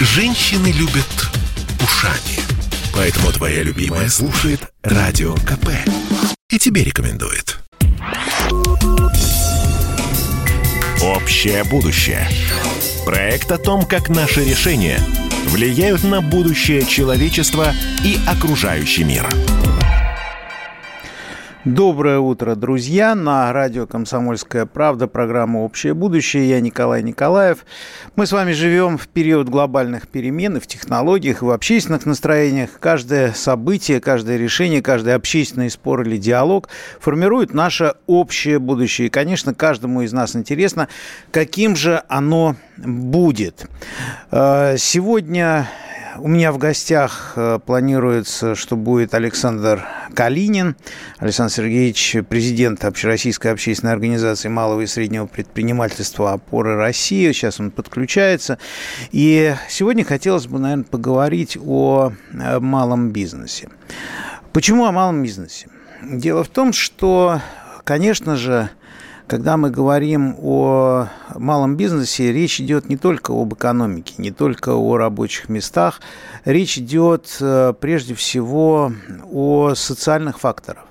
Женщины любят ушами. Поэтому твоя любимая слушает Радио КП. И тебе рекомендует. Общее будущее. Проект о том, как наши решения влияют на будущее человечества и окружающий мир. Доброе утро, друзья. На радио «Комсомольская правда» программа «Общее будущее». Я Николай Николаев. Мы с вами живем в период глобальных перемен и в технологиях, и в общественных настроениях. Каждое событие, каждое решение, каждый общественный спор или диалог формирует наше общее будущее. И, конечно, каждому из нас интересно, каким же оно будет. Э, сегодня у меня в гостях э, планируется, что будет Александр Калинин. Александр Сергеевич, президент Общероссийской общественной организации малого и среднего предпринимательства «Опоры России». Сейчас он подключается. И сегодня хотелось бы, наверное, поговорить о э, малом бизнесе. Почему о малом бизнесе? Дело в том, что, конечно же, когда мы говорим о малом бизнесе, речь идет не только об экономике, не только о рабочих местах, речь идет э, прежде всего о социальных факторах.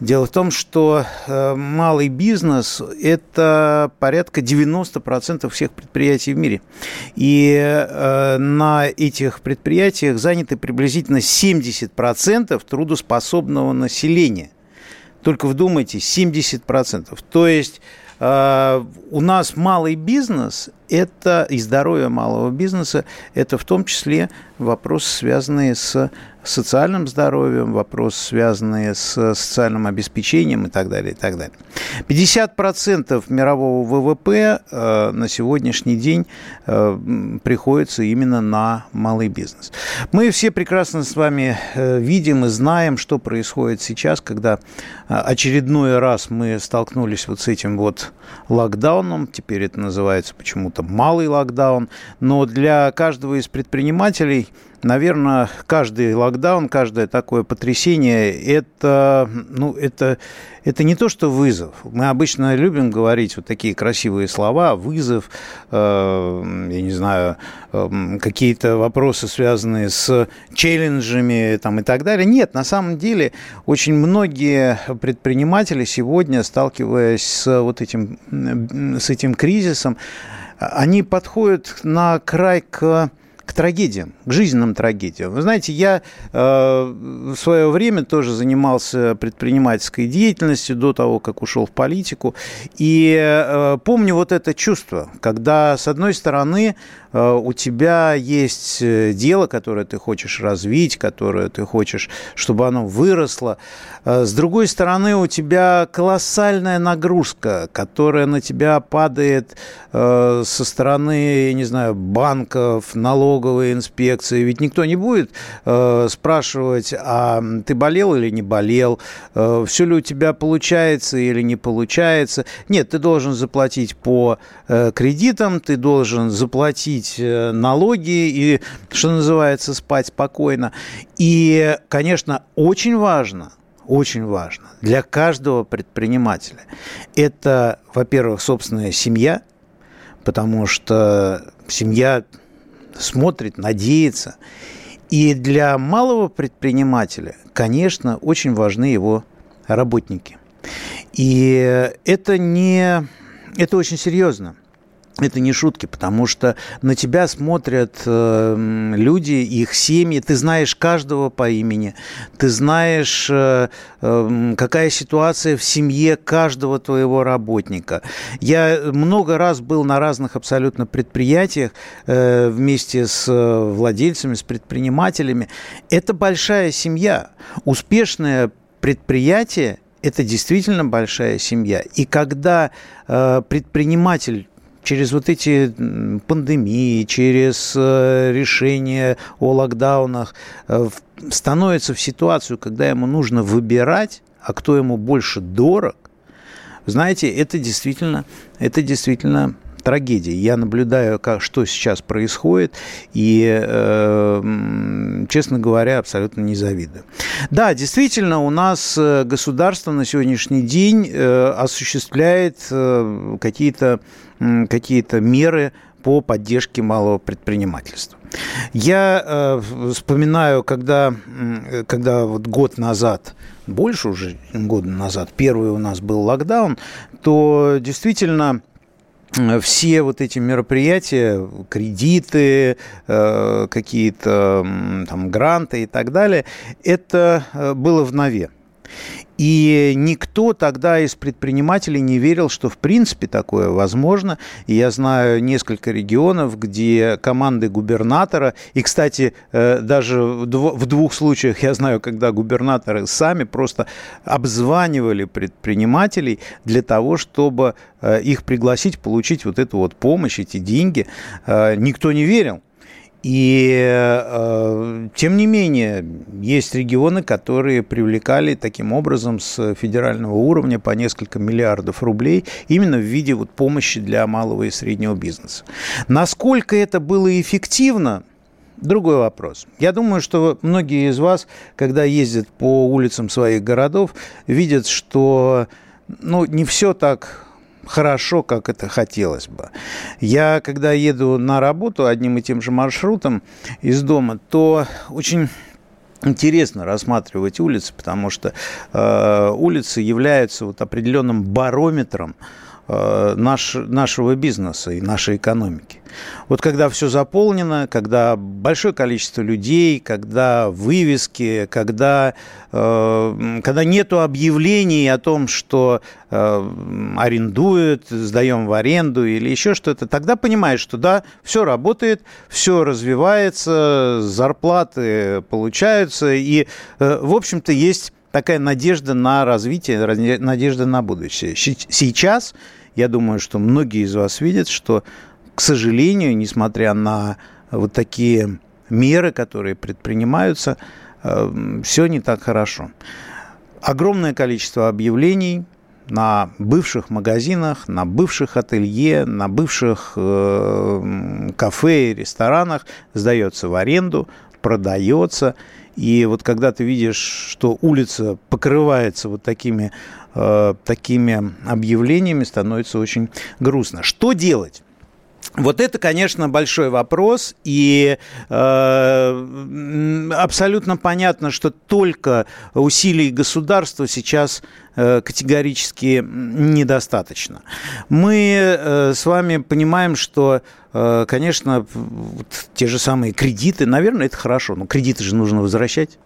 Дело в том, что э, малый бизнес – это порядка 90% всех предприятий в мире. И э, на этих предприятиях заняты приблизительно 70% трудоспособного населения – только вдумайтесь, 70%. То есть э, у нас малый бизнес это и здоровье малого бизнеса, это в том числе вопросы, связанные с социальным здоровьем, вопросы, связанные с социальным обеспечением и так далее, и так далее. 50% мирового ВВП э, на сегодняшний день э, приходится именно на малый бизнес. Мы все прекрасно с вами э, видим и знаем, что происходит сейчас, когда очередной раз мы столкнулись вот с этим вот локдауном, теперь это называется почему-то малый локдаун, но для каждого из предпринимателей – наверное, каждый локдаун, каждое такое потрясение, это, ну, это, это не то, что вызов. Мы обычно любим говорить вот такие красивые слова, вызов, э, я не знаю, э, какие-то вопросы, связанные с челленджами там, и так далее. Нет, на самом деле очень многие предприниматели сегодня, сталкиваясь с вот этим, с этим кризисом, они подходят на край к к трагедиям, к жизненным трагедиям. Вы знаете, я э, в свое время тоже занимался предпринимательской деятельностью до того, как ушел в политику. И э, помню вот это чувство, когда, с одной стороны, у тебя есть э, дело, которое ты хочешь развить, которое ты хочешь, чтобы оно выросло. Э, с другой стороны, у тебя колоссальная нагрузка, которая на тебя падает со стороны, я не знаю, банков, налоговой инспекции. Ведь никто не будет спрашивать, а ты болел или не болел, все ли у тебя получается или не получается. Нет, ты должен заплатить по кредитам, ты должен заплатить платить э, налоги и, что называется, спать спокойно. И, конечно, очень важно, очень важно для каждого предпринимателя. Это, во-первых, собственная семья, потому что семья смотрит, надеется. И для малого предпринимателя, конечно, очень важны его работники. И это не... Это очень серьезно это не шутки, потому что на тебя смотрят э, люди, их семьи, ты знаешь каждого по имени, ты знаешь, э, э, какая ситуация в семье каждого твоего работника. Я много раз был на разных абсолютно предприятиях э, вместе с э, владельцами, с предпринимателями. Это большая семья. Успешное предприятие это действительно большая семья. И когда э, предприниматель через вот эти пандемии, через э, решение о локдаунах э, становится в ситуацию, когда ему нужно выбирать, а кто ему больше дорог, знаете, это действительно, это действительно трагедия. Я наблюдаю, как, что сейчас происходит, и, э, честно говоря, абсолютно не завидую. Да, действительно, у нас э, государство на сегодняшний день э, осуществляет э, какие-то какие-то меры по поддержке малого предпринимательства. Я э, вспоминаю, когда, когда вот год назад, больше уже года назад, первый у нас был локдаун, то действительно все вот эти мероприятия, кредиты, э, какие-то там гранты и так далее, это э, было в нове. И никто тогда из предпринимателей не верил, что в принципе такое возможно. И я знаю несколько регионов, где команды губернатора, и, кстати, э, даже в двух случаях я знаю, когда губернаторы сами просто обзванивали предпринимателей для того, чтобы э, их пригласить получить вот эту вот помощь, эти деньги. Э, никто не верил. И э, тем не менее, есть регионы, которые привлекали таким образом с федерального уровня по несколько миллиардов рублей именно в виде вот помощи для малого и среднего бизнеса. Насколько это было эффективно, Другой вопрос. Я думаю, что многие из вас, когда ездят по улицам своих городов, видят, что ну, не все так хорошо, как это хотелось бы. Я, когда еду на работу одним и тем же маршрутом из дома, то очень интересно рассматривать улицы, потому что э, улицы являются вот определенным барометром наш, нашего бизнеса и нашей экономики. Вот когда все заполнено, когда большое количество людей, когда вывески, когда, э, когда нету объявлений о том, что э, арендуют, сдаем в аренду или еще что-то, тогда понимаешь, что да, все работает, все развивается, зарплаты получаются, и, э, в общем-то, есть такая надежда на развитие, надежда на будущее. Сейчас, я думаю, что многие из вас видят, что, к сожалению, несмотря на вот такие меры, которые предпринимаются, э, все не так хорошо. Огромное количество объявлений на бывших магазинах, на бывших ателье, на бывших э, кафе и ресторанах сдается в аренду, продается. И вот когда ты видишь, что улица покрывается вот такими, э, такими объявлениями, становится очень грустно. Что делать? Вот это, конечно, большой вопрос, и э, абсолютно понятно, что только усилий государства сейчас э, категорически недостаточно. Мы э, с вами понимаем, что, э, конечно, вот те же самые кредиты, наверное, это хорошо, но кредиты же нужно возвращать.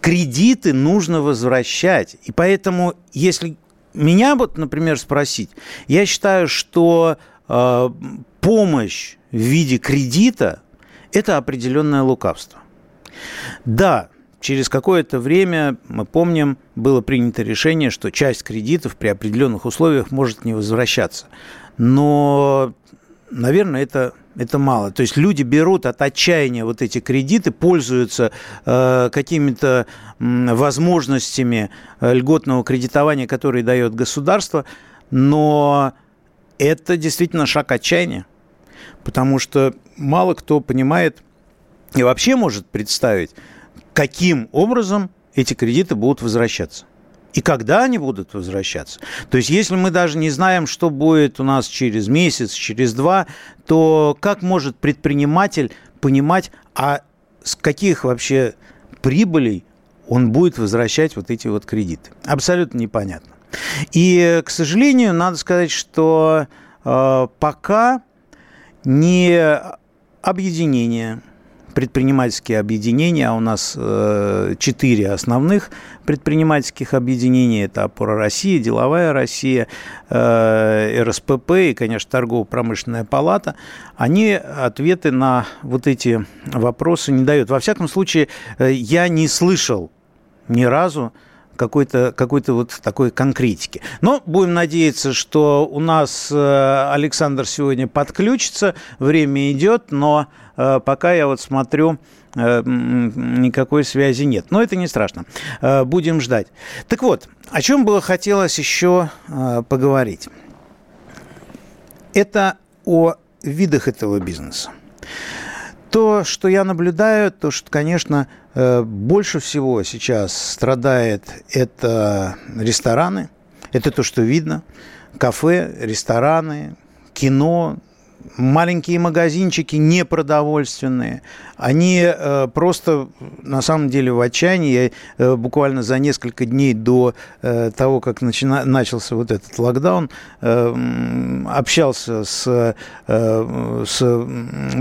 Кредиты нужно возвращать, и поэтому, если меня вот, например, спросить, я считаю, что помощь в виде кредита – это определенное лукавство. Да, через какое-то время, мы помним, было принято решение, что часть кредитов при определенных условиях может не возвращаться. Но, наверное, это, это мало. То есть люди берут от отчаяния вот эти кредиты, пользуются э, какими-то э, возможностями льготного кредитования, которые дает государство, но это действительно шаг отчаяния, потому что мало кто понимает и вообще может представить, каким образом эти кредиты будут возвращаться. И когда они будут возвращаться. То есть, если мы даже не знаем, что будет у нас через месяц, через два, то как может предприниматель понимать, а с каких вообще прибылей он будет возвращать вот эти вот кредиты? Абсолютно непонятно. И, к сожалению, надо сказать, что э, пока не объединение, предпринимательские объединения, а у нас э, четыре основных предпринимательских объединений, это «Опора России», «Деловая Россия», э, РСПП и, конечно, Торгово-промышленная палата, они ответы на вот эти вопросы не дают. Во всяком случае, я не слышал ни разу какой-то какой вот такой конкретики. Но будем надеяться, что у нас э, Александр сегодня подключится, время идет, но э, пока я вот смотрю, э, никакой связи нет. Но это не страшно. Будем ждать. Так вот, о чем было хотелось еще поговорить. Это о видах этого бизнеса. То, что я наблюдаю, то, что, конечно, больше всего сейчас страдает это рестораны, это то, что видно, кафе, рестораны, кино, маленькие магазинчики непродовольственные, они э, просто на самом деле в отчаянии. Я э, буквально за несколько дней до э, того, как начина, начался вот этот локдаун, э, общался с, э, с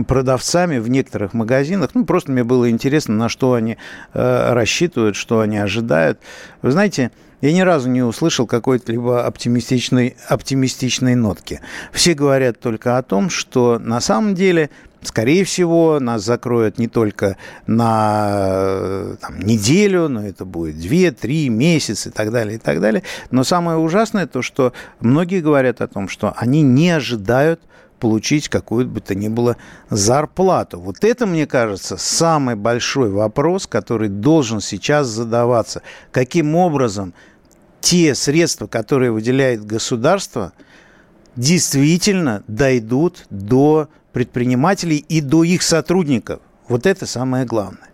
продавцами в некоторых магазинах. Ну, просто мне было интересно, на что они э, рассчитывают, что они ожидают. Вы знаете, я ни разу не услышал какой-то либо оптимистичной, оптимистичной нотки. Все говорят только о том, что на самом деле Скорее всего, нас закроют не только на там, неделю, но это будет 2-3 месяца и так далее, и так далее. Но самое ужасное то, что многие говорят о том, что они не ожидают получить какую бы то ни было зарплату. Вот это, мне кажется, самый большой вопрос, который должен сейчас задаваться. Каким образом те средства, которые выделяет государство, действительно дойдут до предпринимателей и до их сотрудников. Вот это самое главное.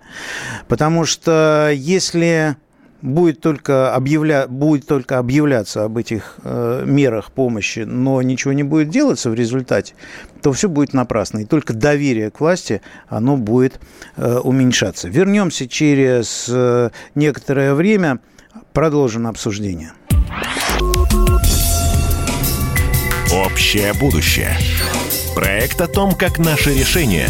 Потому что если будет только, объявля... будет только объявляться об этих э, мерах помощи, но ничего не будет делаться в результате, то все будет напрасно. И только доверие к власти, оно будет э, уменьшаться. Вернемся через э, некоторое время. Продолжим обсуждение. Общее будущее. Проект о том, как наши решения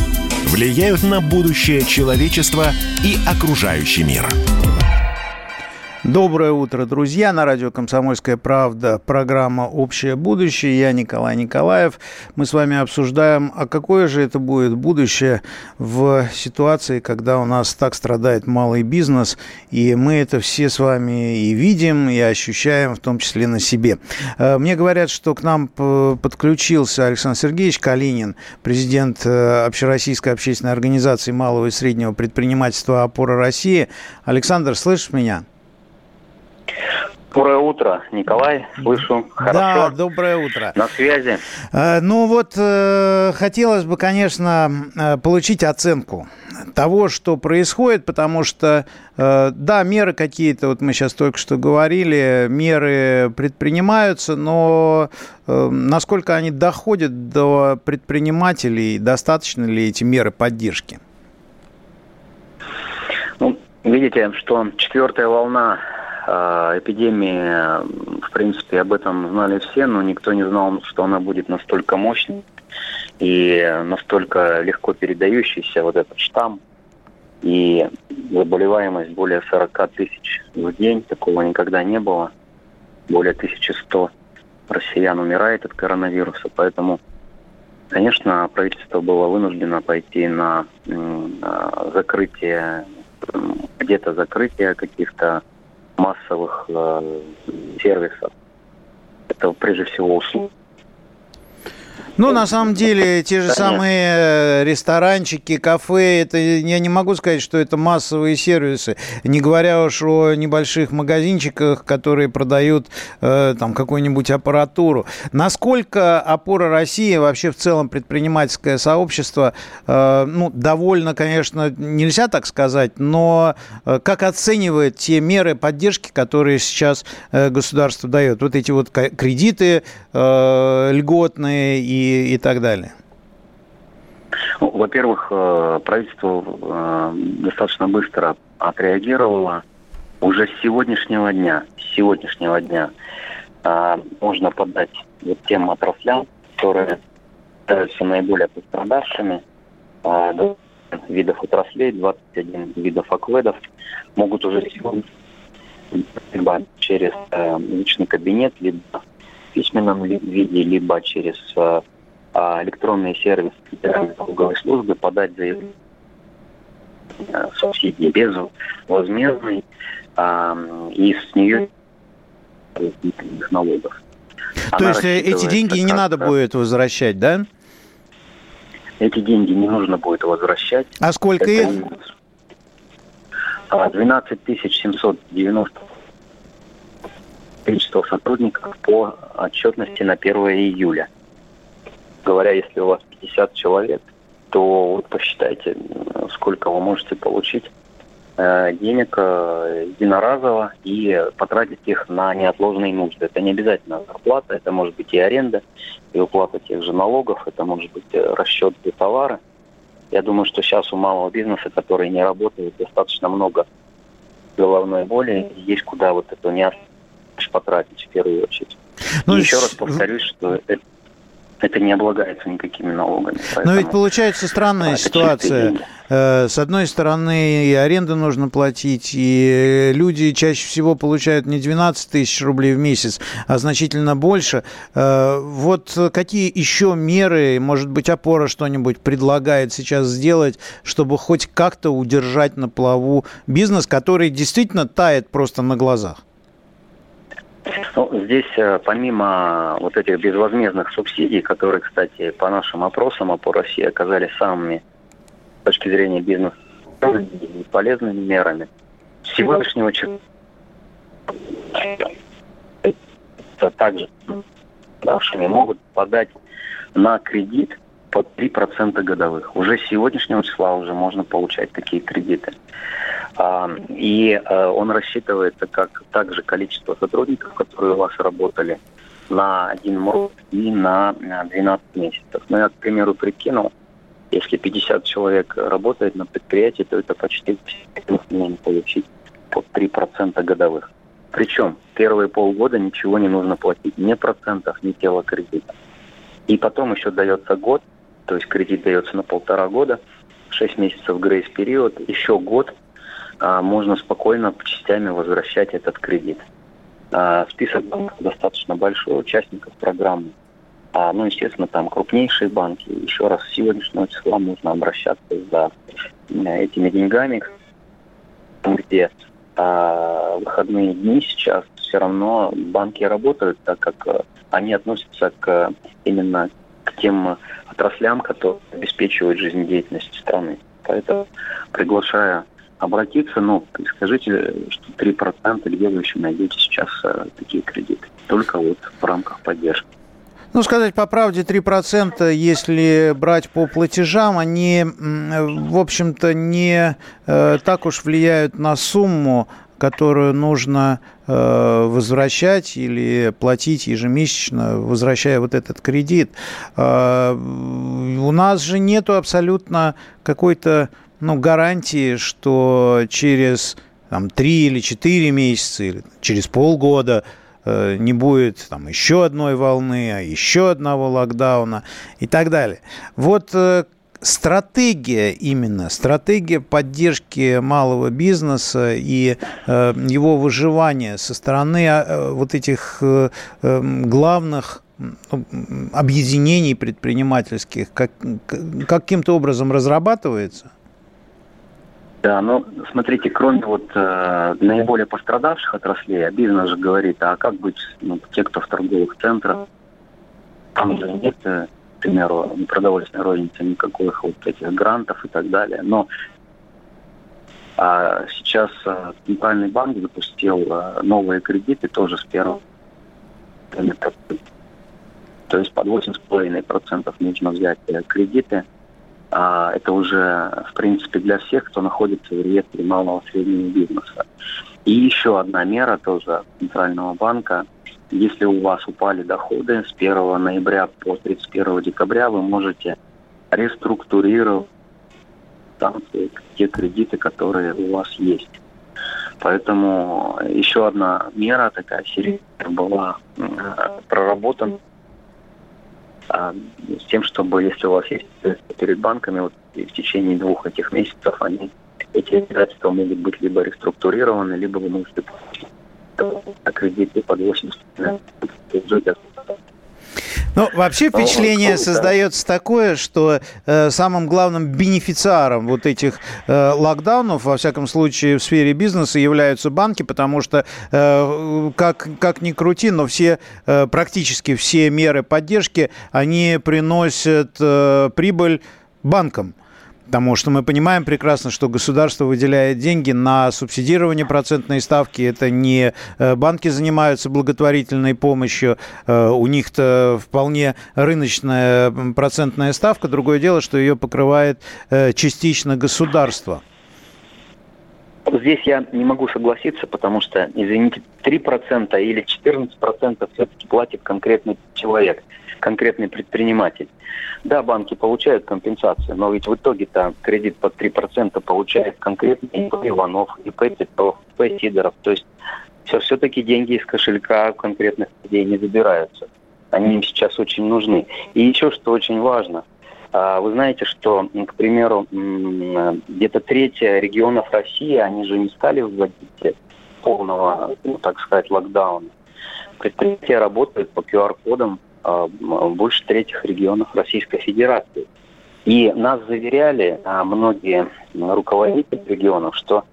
влияют на будущее человечества и окружающий мир. Доброе утро, друзья. На радио «Комсомольская правда» программа «Общее будущее». Я Николай Николаев. Мы с вами обсуждаем, а какое же это будет будущее в ситуации, когда у нас так страдает малый бизнес, и мы это все с вами и видим, и ощущаем, в том числе на себе. Э, мне говорят, что к нам подключился Александр Сергеевич Калинин, президент э, Общероссийской общественной организации малого и среднего предпринимательства «Опора России». Александр, слышишь меня? Доброе утро, Николай. Слышу хорошо. Да, доброе утро. На связи. Э, ну вот, э, хотелось бы, конечно, э, получить оценку того, что происходит, потому что, да, меры какие-то, вот мы сейчас только что говорили, меры предпринимаются, но насколько они доходят до предпринимателей, достаточно ли эти меры поддержки? Ну, видите, что четвертая волна эпидемии, в принципе, об этом знали все, но никто не знал, что она будет настолько мощной и настолько легко передающейся, вот этот штамм. И заболеваемость более 40 тысяч в день, такого никогда не было. Более 1100 россиян умирает от коронавируса, поэтому, конечно, правительство было вынуждено пойти на закрытие, где-то закрытие каких-то массовых э, сервисов. Это прежде всего услуги. Ну, на самом деле, те же самые э, ресторанчики, кафе, это я не могу сказать, что это массовые сервисы, не говоря уж о небольших магазинчиках, которые продают э, там какую-нибудь аппаратуру. Насколько опора России, вообще в целом предпринимательское сообщество, э, ну, довольно, конечно, нельзя так сказать, но э, как оценивает те меры поддержки, которые сейчас э, государство дает? Вот эти вот кредиты э, льготные и и, так далее? Ну, во-первых, э, правительство э, достаточно быстро отреагировало. Уже с сегодняшнего дня, с сегодняшнего дня э, можно подать вот тем отраслям, которые являются наиболее пострадавшими, видов отраслей, 21 видов акведов, могут уже сегодня либо через личный кабинет, либо письменном виде, либо через а, электронный сервис Федеральной налоговой службы подать заявление субсидии безвозмездной, а, и с нее налогов. То Она есть э, эти деньги не надо будет возвращать, да? Эти деньги не нужно будет возвращать. А сколько их? 12 790 количество сотрудников по отчетности на 1 июля говоря, если у вас 50 человек, то вот посчитайте, сколько вы можете получить э, денег э, единоразово и потратить их на неотложные нужды. Это не обязательно зарплата, это может быть и аренда, и уплата тех же налогов, это может быть э, расчет за товары. Я думаю, что сейчас у малого бизнеса, который не работает, достаточно много головной боли, есть куда вот эту не потратить в первую очередь. Ну, и еще раз повторюсь, что это это не облагается никакими налогами. Но ведь получается странная ситуация. Э, с одной стороны, и аренду нужно платить, и люди чаще всего получают не 12 тысяч рублей в месяц, а значительно больше. Э, вот какие еще меры, может быть, опора что-нибудь предлагает сейчас сделать, чтобы хоть как-то удержать на плаву бизнес, который действительно тает просто на глазах? Ну, здесь э, помимо вот этих безвозмездных субсидий, которые, кстати, по нашим опросам по России оказались самыми с точки зрения бизнеса полезными мерами, сегодняшнего человека также нашими могут подать на кредит под 3% годовых. Уже с сегодняшнего числа уже можно получать такие кредиты. А, и а, он рассчитывается как также количество сотрудников, которые у вас работали на один месяц и на 12 месяцев. Ну, я, к примеру, прикинул, если 50 человек работает на предприятии, то это почти можно получить под 3% годовых. Причем первые полгода ничего не нужно платить, ни процентов, ни тела кредита. И потом еще дается год, то есть кредит дается на полтора года, 6 месяцев грейс-период, еще год – а, можно спокойно по частями возвращать этот кредит. А, список достаточно большой участников программы. А, ну, естественно, там крупнейшие банки. Еще раз, с сегодняшнего числа можно обращаться за этими деньгами, где выходные дни сейчас все равно банки работают, так как они относятся к именно к тем отраслям, которые обеспечивают жизнедеятельность страны. Поэтому приглашаю обратиться, ну, скажите, что 3% где вы еще найдете сейчас э, такие кредиты? Только вот в рамках поддержки. Ну, сказать по правде, 3%, если брать по платежам, они, в общем-то, не э, так уж влияют на сумму, которую нужно э, возвращать или платить ежемесячно, возвращая вот этот кредит. Э, у нас же нету абсолютно какой-то ну, гарантии, что через там, 3 или 4 месяца, или через полгода э, не будет там еще одной волны, а еще одного локдауна и так далее. Вот стратегия именно, стратегия поддержки малого бизнеса и э, его выживания со стороны э, вот этих э, э, главных объединений предпринимательских как, каким-то образом разрабатывается? Да, ну, смотрите, кроме вот э, наиболее пострадавших отраслей, а бизнес же говорит, а как быть, ну, те, кто в торговых центрах, там же нет, э, к примеру, непродовольственной розницы, никаких вот этих грантов и так далее. Но а сейчас э, Центральный банк запустил э, новые кредиты тоже с первого. То есть под 8,5% нужно взять э, кредиты – а, это уже, в принципе, для всех, кто находится в реестре малого и среднего бизнеса. И еще одна мера тоже Центрального банка. Если у вас упали доходы с 1 ноября по 31 декабря, вы можете реструктурировать там те кредиты, которые у вас есть. Поэтому еще одна мера такая серьезная была проработана с тем, чтобы, если у вас есть перед банками, вот в течение двух этих месяцев они эти обязательства могут быть либо реструктурированы, либо вы можете кредиты под 80 ну, вообще впечатление создается такое, что э, самым главным бенефициаром вот этих э, локдаунов, во всяком случае, в сфере бизнеса являются банки, потому что, э, как, как ни крути, но все, э, практически все меры поддержки, они приносят э, прибыль банкам. Потому что мы понимаем прекрасно, что государство выделяет деньги на субсидирование процентной ставки. Это не э, банки занимаются благотворительной помощью. Э, у них-то вполне рыночная процентная ставка. Другое дело, что ее покрывает э, частично государство. Здесь я не могу согласиться, потому что, извините, 3% или 14% все-таки платит конкретный человек, конкретный предприниматель. Да, банки получают компенсацию, но ведь в итоге-то кредит под 3% получает конкретный ИП Иванов, ИП Петров, ИП Сидоров. То есть все, все-таки деньги из кошелька конкретных людей не забираются. Они им сейчас очень нужны. И еще что очень важно – а, вы знаете, что, к примеру, где-то третья регионов России, они же не стали вводить полного, ну, так сказать, локдауна. Предприятия работают по QR-кодам больше третьих регионов Российской Федерации. И нас заверяли а, многие руководители регионов, что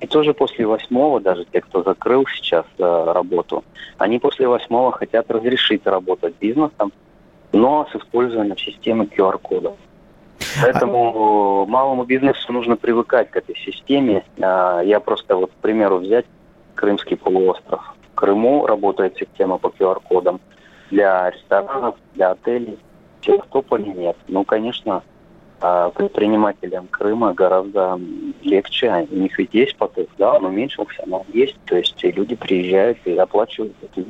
и тоже после восьмого, даже те, кто закрыл сейчас работу, они после восьмого хотят разрешить работать бизнесом, но с использованием системы QR-кодов. Поэтому малому бизнесу нужно привыкать к этой системе. А, я просто вот, к примеру, взять Крымский полуостров. В Крыму работает система по QR-кодам для ресторанов, для отелей. Севастополе нет. Ну, конечно, а, предпринимателям Крыма гораздо легче. У них ведь есть поток, да, он уменьшился, но есть. То есть люди приезжают и оплачивают эту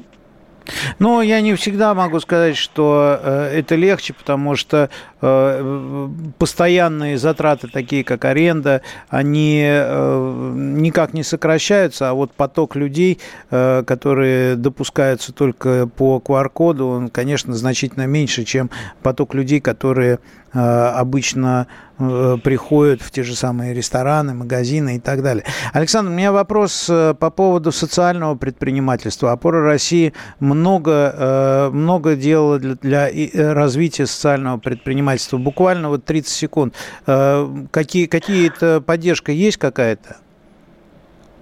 но я не всегда могу сказать, что э, это легче, потому что э, постоянные затраты, такие как аренда, они э, никак не сокращаются, а вот поток людей, которые допускаются только по QR-коду, он, конечно, значительно меньше, чем поток людей, которые обычно Э, приходят в те же самые рестораны, магазины и так далее. Александр, у меня вопрос э, по поводу социального предпринимательства. Опора России много, э, много делала для, для развития социального предпринимательства. Буквально вот 30 секунд. Какие, какие-то поддержка есть какая-то?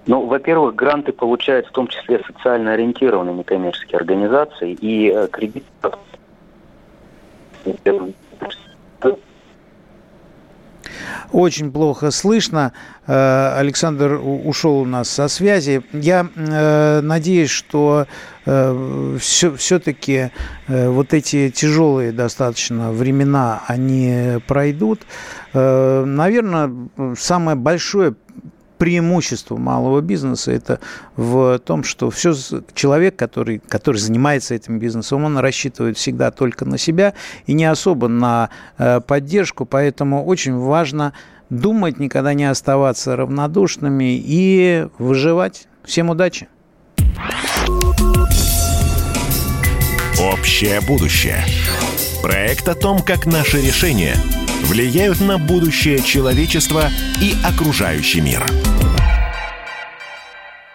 Ну, во-первых, гранты получают в том числе социально ориентированные некоммерческие организации и кредиты очень плохо слышно. Э, Александр ушел у нас со связи. Я э, надеюсь, что все, э, все-таки вот эти тяжелые достаточно времена, они пройдут. Наверное, самое большое преимущество малого бизнеса это в том, что все человек, который, который занимается этим бизнесом, он рассчитывает всегда только на себя и не особо на э, поддержку, поэтому очень важно думать, никогда не оставаться равнодушными и выживать. Всем удачи! Общее будущее. Проект о том, как наши решения – влияют на будущее человечества и окружающий мир.